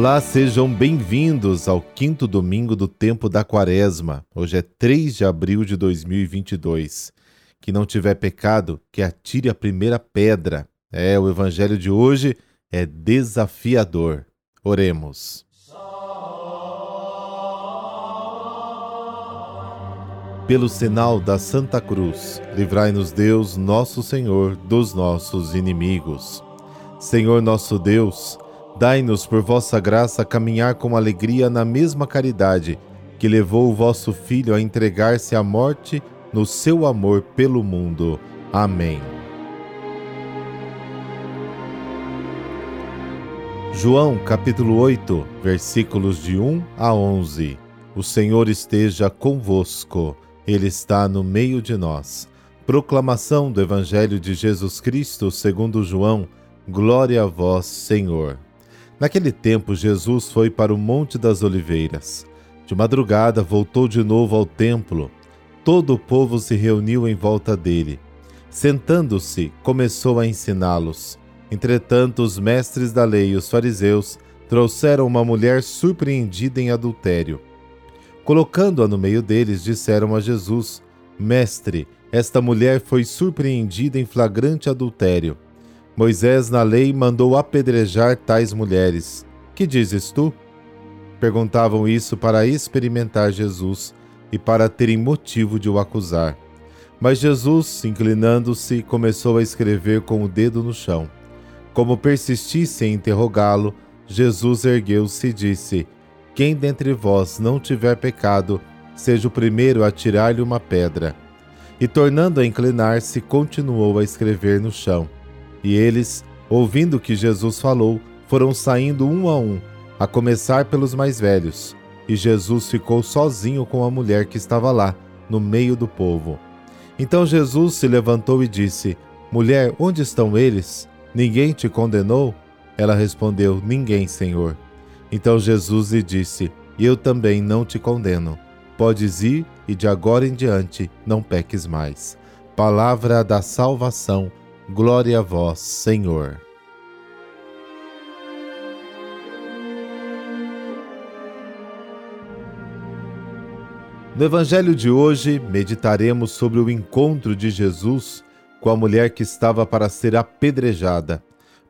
Olá, sejam bem-vindos ao quinto domingo do tempo da quaresma. Hoje é 3 de abril de 2022. Que não tiver pecado, que atire a primeira pedra. É, o evangelho de hoje é desafiador. Oremos. Pelo sinal da Santa Cruz, livrai-nos Deus, nosso Senhor, dos nossos inimigos. Senhor nosso Deus, Dai-nos por vossa graça caminhar com alegria na mesma caridade que levou o vosso Filho a entregar-se à morte no seu amor pelo mundo. Amém. João capítulo 8, versículos de 1 a 11. O Senhor esteja convosco, Ele está no meio de nós. Proclamação do Evangelho de Jesus Cristo segundo João. Glória a vós, Senhor. Naquele tempo, Jesus foi para o Monte das Oliveiras. De madrugada, voltou de novo ao templo. Todo o povo se reuniu em volta dele. Sentando-se, começou a ensiná-los. Entretanto, os mestres da lei e os fariseus trouxeram uma mulher surpreendida em adultério. Colocando-a no meio deles, disseram a Jesus: Mestre, esta mulher foi surpreendida em flagrante adultério. Moisés, na lei, mandou apedrejar tais mulheres. Que dizes tu? Perguntavam isso para experimentar Jesus e para terem motivo de o acusar. Mas Jesus, inclinando-se, começou a escrever com o dedo no chão. Como persistisse em interrogá-lo, Jesus ergueu-se e disse: Quem dentre vós não tiver pecado, seja o primeiro a tirar-lhe uma pedra. E tornando a inclinar-se, continuou a escrever no chão. E eles, ouvindo o que Jesus falou, foram saindo um a um, a começar pelos mais velhos. E Jesus ficou sozinho com a mulher que estava lá, no meio do povo. Então Jesus se levantou e disse: Mulher, onde estão eles? Ninguém te condenou? Ela respondeu: Ninguém, Senhor. Então Jesus lhe disse: Eu também não te condeno. Podes ir e de agora em diante não peques mais. Palavra da salvação. Glória a vós, Senhor. No Evangelho de hoje, meditaremos sobre o encontro de Jesus com a mulher que estava para ser apedrejada.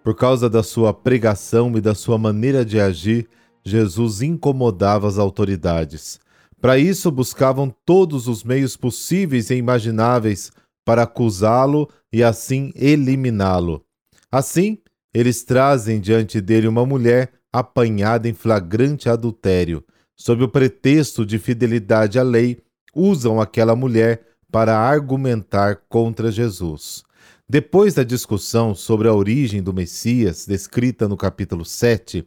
Por causa da sua pregação e da sua maneira de agir, Jesus incomodava as autoridades. Para isso, buscavam todos os meios possíveis e imagináveis para acusá-lo e assim eliminá-lo. Assim, eles trazem diante dele uma mulher apanhada em flagrante adultério. Sob o pretexto de fidelidade à lei, usam aquela mulher para argumentar contra Jesus. Depois da discussão sobre a origem do Messias, descrita no capítulo 7,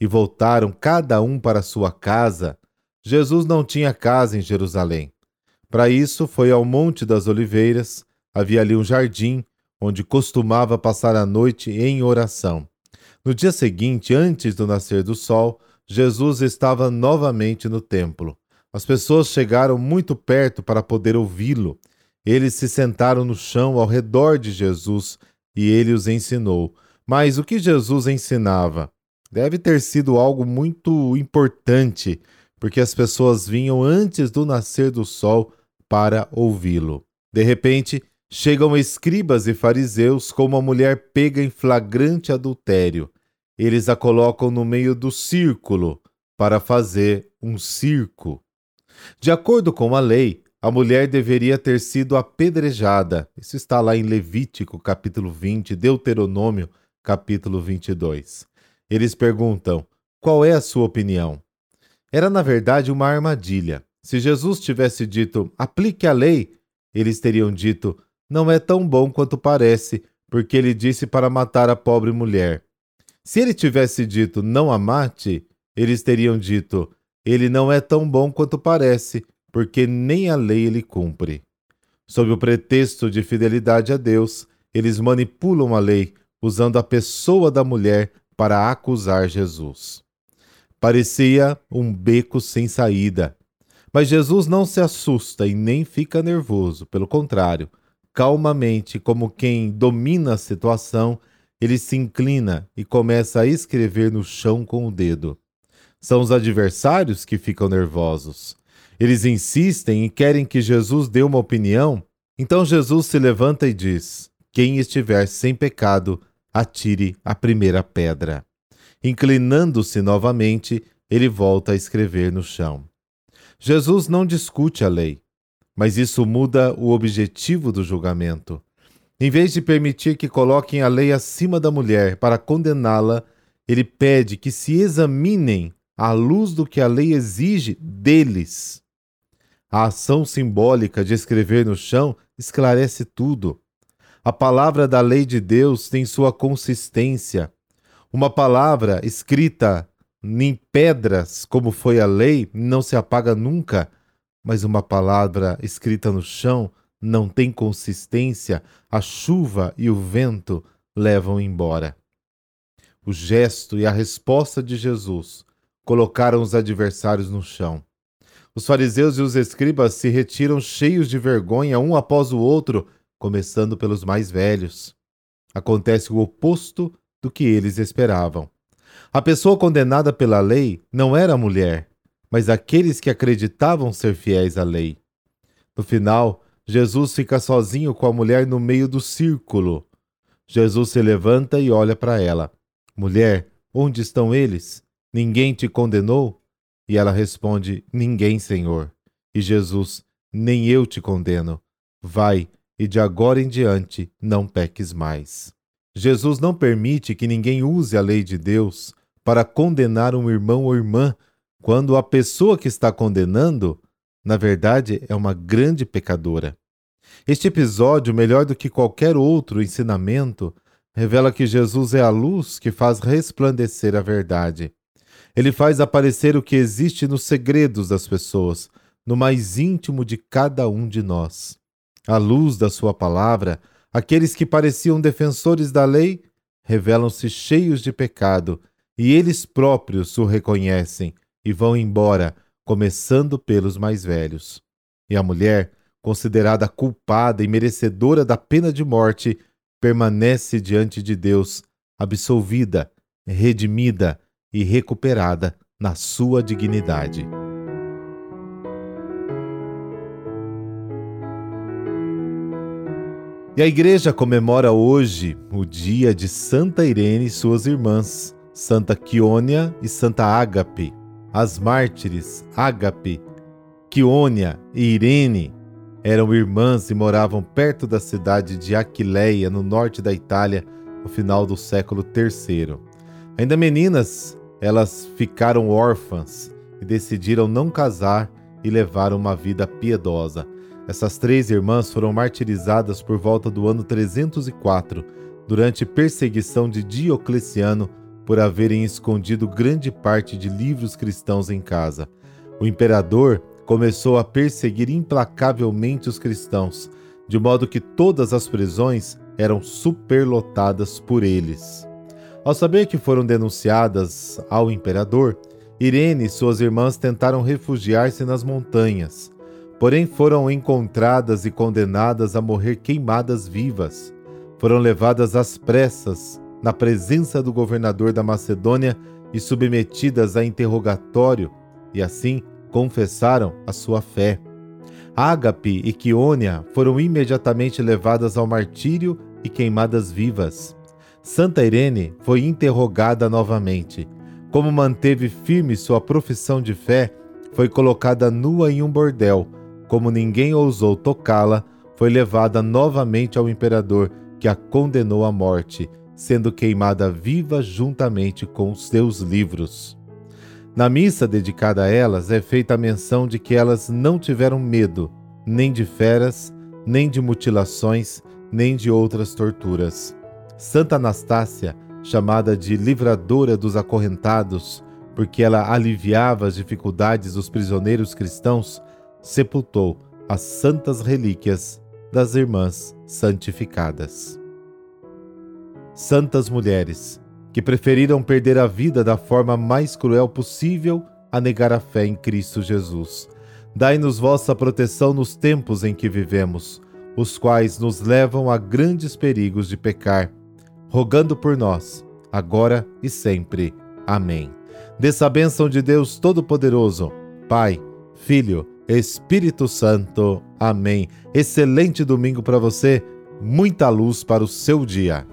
e voltaram cada um para sua casa, Jesus não tinha casa em Jerusalém. Para isso, foi ao Monte das Oliveiras, havia ali um jardim, onde costumava passar a noite em oração. No dia seguinte, antes do nascer do sol, Jesus estava novamente no templo. As pessoas chegaram muito perto para poder ouvi-lo. Eles se sentaram no chão ao redor de Jesus e ele os ensinou. Mas o que Jesus ensinava? Deve ter sido algo muito importante, porque as pessoas vinham antes do nascer do sol para ouvi-lo. De repente, chegam escribas e fariseus com uma mulher pega em flagrante adultério. Eles a colocam no meio do círculo para fazer um circo. De acordo com a lei, a mulher deveria ter sido apedrejada. Isso está lá em Levítico, capítulo 20, Deuteronômio, capítulo 22. Eles perguntam: qual é a sua opinião? Era, na verdade, uma armadilha. Se Jesus tivesse dito aplique a lei, eles teriam dito não é tão bom quanto parece, porque ele disse para matar a pobre mulher. Se ele tivesse dito não a mate, eles teriam dito ele não é tão bom quanto parece, porque nem a lei ele cumpre. Sob o pretexto de fidelidade a Deus, eles manipulam a lei, usando a pessoa da mulher para acusar Jesus. Parecia um beco sem saída, mas Jesus não se assusta e nem fica nervoso, pelo contrário, calmamente, como quem domina a situação, ele se inclina e começa a escrever no chão com o dedo. São os adversários que ficam nervosos. Eles insistem e querem que Jesus dê uma opinião. Então Jesus se levanta e diz: Quem estiver sem pecado, atire a primeira pedra. Inclinando-se novamente, ele volta a escrever no chão. Jesus não discute a lei, mas isso muda o objetivo do julgamento. Em vez de permitir que coloquem a lei acima da mulher para condená-la, ele pede que se examinem à luz do que a lei exige deles. A ação simbólica de escrever no chão esclarece tudo. A palavra da lei de Deus tem sua consistência. Uma palavra escrita em pedras, como foi a lei, não se apaga nunca, mas uma palavra escrita no chão não tem consistência, a chuva e o vento levam embora. O gesto e a resposta de Jesus colocaram os adversários no chão. Os fariseus e os escribas se retiram cheios de vergonha, um após o outro, começando pelos mais velhos. Acontece o oposto do que eles esperavam. A pessoa condenada pela lei não era a mulher, mas aqueles que acreditavam ser fiéis à lei. No final, Jesus fica sozinho com a mulher no meio do círculo. Jesus se levanta e olha para ela. Mulher, onde estão eles? Ninguém te condenou? E ela responde: Ninguém, Senhor. E Jesus: Nem eu te condeno. Vai, e de agora em diante não peques mais. Jesus não permite que ninguém use a lei de Deus para condenar um irmão ou irmã, quando a pessoa que está condenando na verdade, é uma grande pecadora. Este episódio, melhor do que qualquer outro ensinamento, revela que Jesus é a luz que faz resplandecer a verdade. Ele faz aparecer o que existe nos segredos das pessoas, no mais íntimo de cada um de nós. À luz da Sua palavra, aqueles que pareciam defensores da lei revelam-se cheios de pecado e eles próprios o reconhecem e vão embora começando pelos mais velhos. E a mulher, considerada culpada e merecedora da pena de morte, permanece diante de Deus, absolvida, redimida e recuperada na sua dignidade. E a igreja comemora hoje o dia de Santa Irene e suas irmãs, Santa Quionia e Santa Ágape. As mártires Ágape, Quiônia e Irene eram irmãs e moravam perto da cidade de Aquileia, no norte da Itália, no final do século III. Ainda meninas, elas ficaram órfãs e decidiram não casar e levar uma vida piedosa. Essas três irmãs foram martirizadas por volta do ano 304, durante perseguição de Diocleciano por haverem escondido grande parte de livros cristãos em casa. O imperador começou a perseguir implacavelmente os cristãos, de modo que todas as prisões eram superlotadas por eles. Ao saber que foram denunciadas ao imperador, Irene e suas irmãs tentaram refugiar-se nas montanhas, porém foram encontradas e condenadas a morrer queimadas vivas. Foram levadas às pressas na presença do governador da Macedônia e submetidas a interrogatório, e assim confessaram a sua fé. Ágape e Quionia foram imediatamente levadas ao martírio e queimadas vivas. Santa Irene foi interrogada novamente. Como manteve firme sua profissão de fé, foi colocada nua em um bordel. Como ninguém ousou tocá-la, foi levada novamente ao imperador, que a condenou à morte sendo queimada viva juntamente com seus livros. Na missa dedicada a elas é feita a menção de que elas não tiveram medo, nem de feras, nem de mutilações, nem de outras torturas. Santa Anastácia, chamada de livradora dos acorrentados, porque ela aliviava as dificuldades dos prisioneiros cristãos, sepultou as santas relíquias das irmãs santificadas santas mulheres, que preferiram perder a vida da forma mais cruel possível a negar a fé em Cristo Jesus. Dai-nos vossa proteção nos tempos em que vivemos, os quais nos levam a grandes perigos de pecar. rogando por nós, agora e sempre. Amém. Dessa bênção de Deus Todo-Poderoso, Pai, Filho, Espírito Santo. Amém. Excelente domingo para você, muita luz para o seu dia.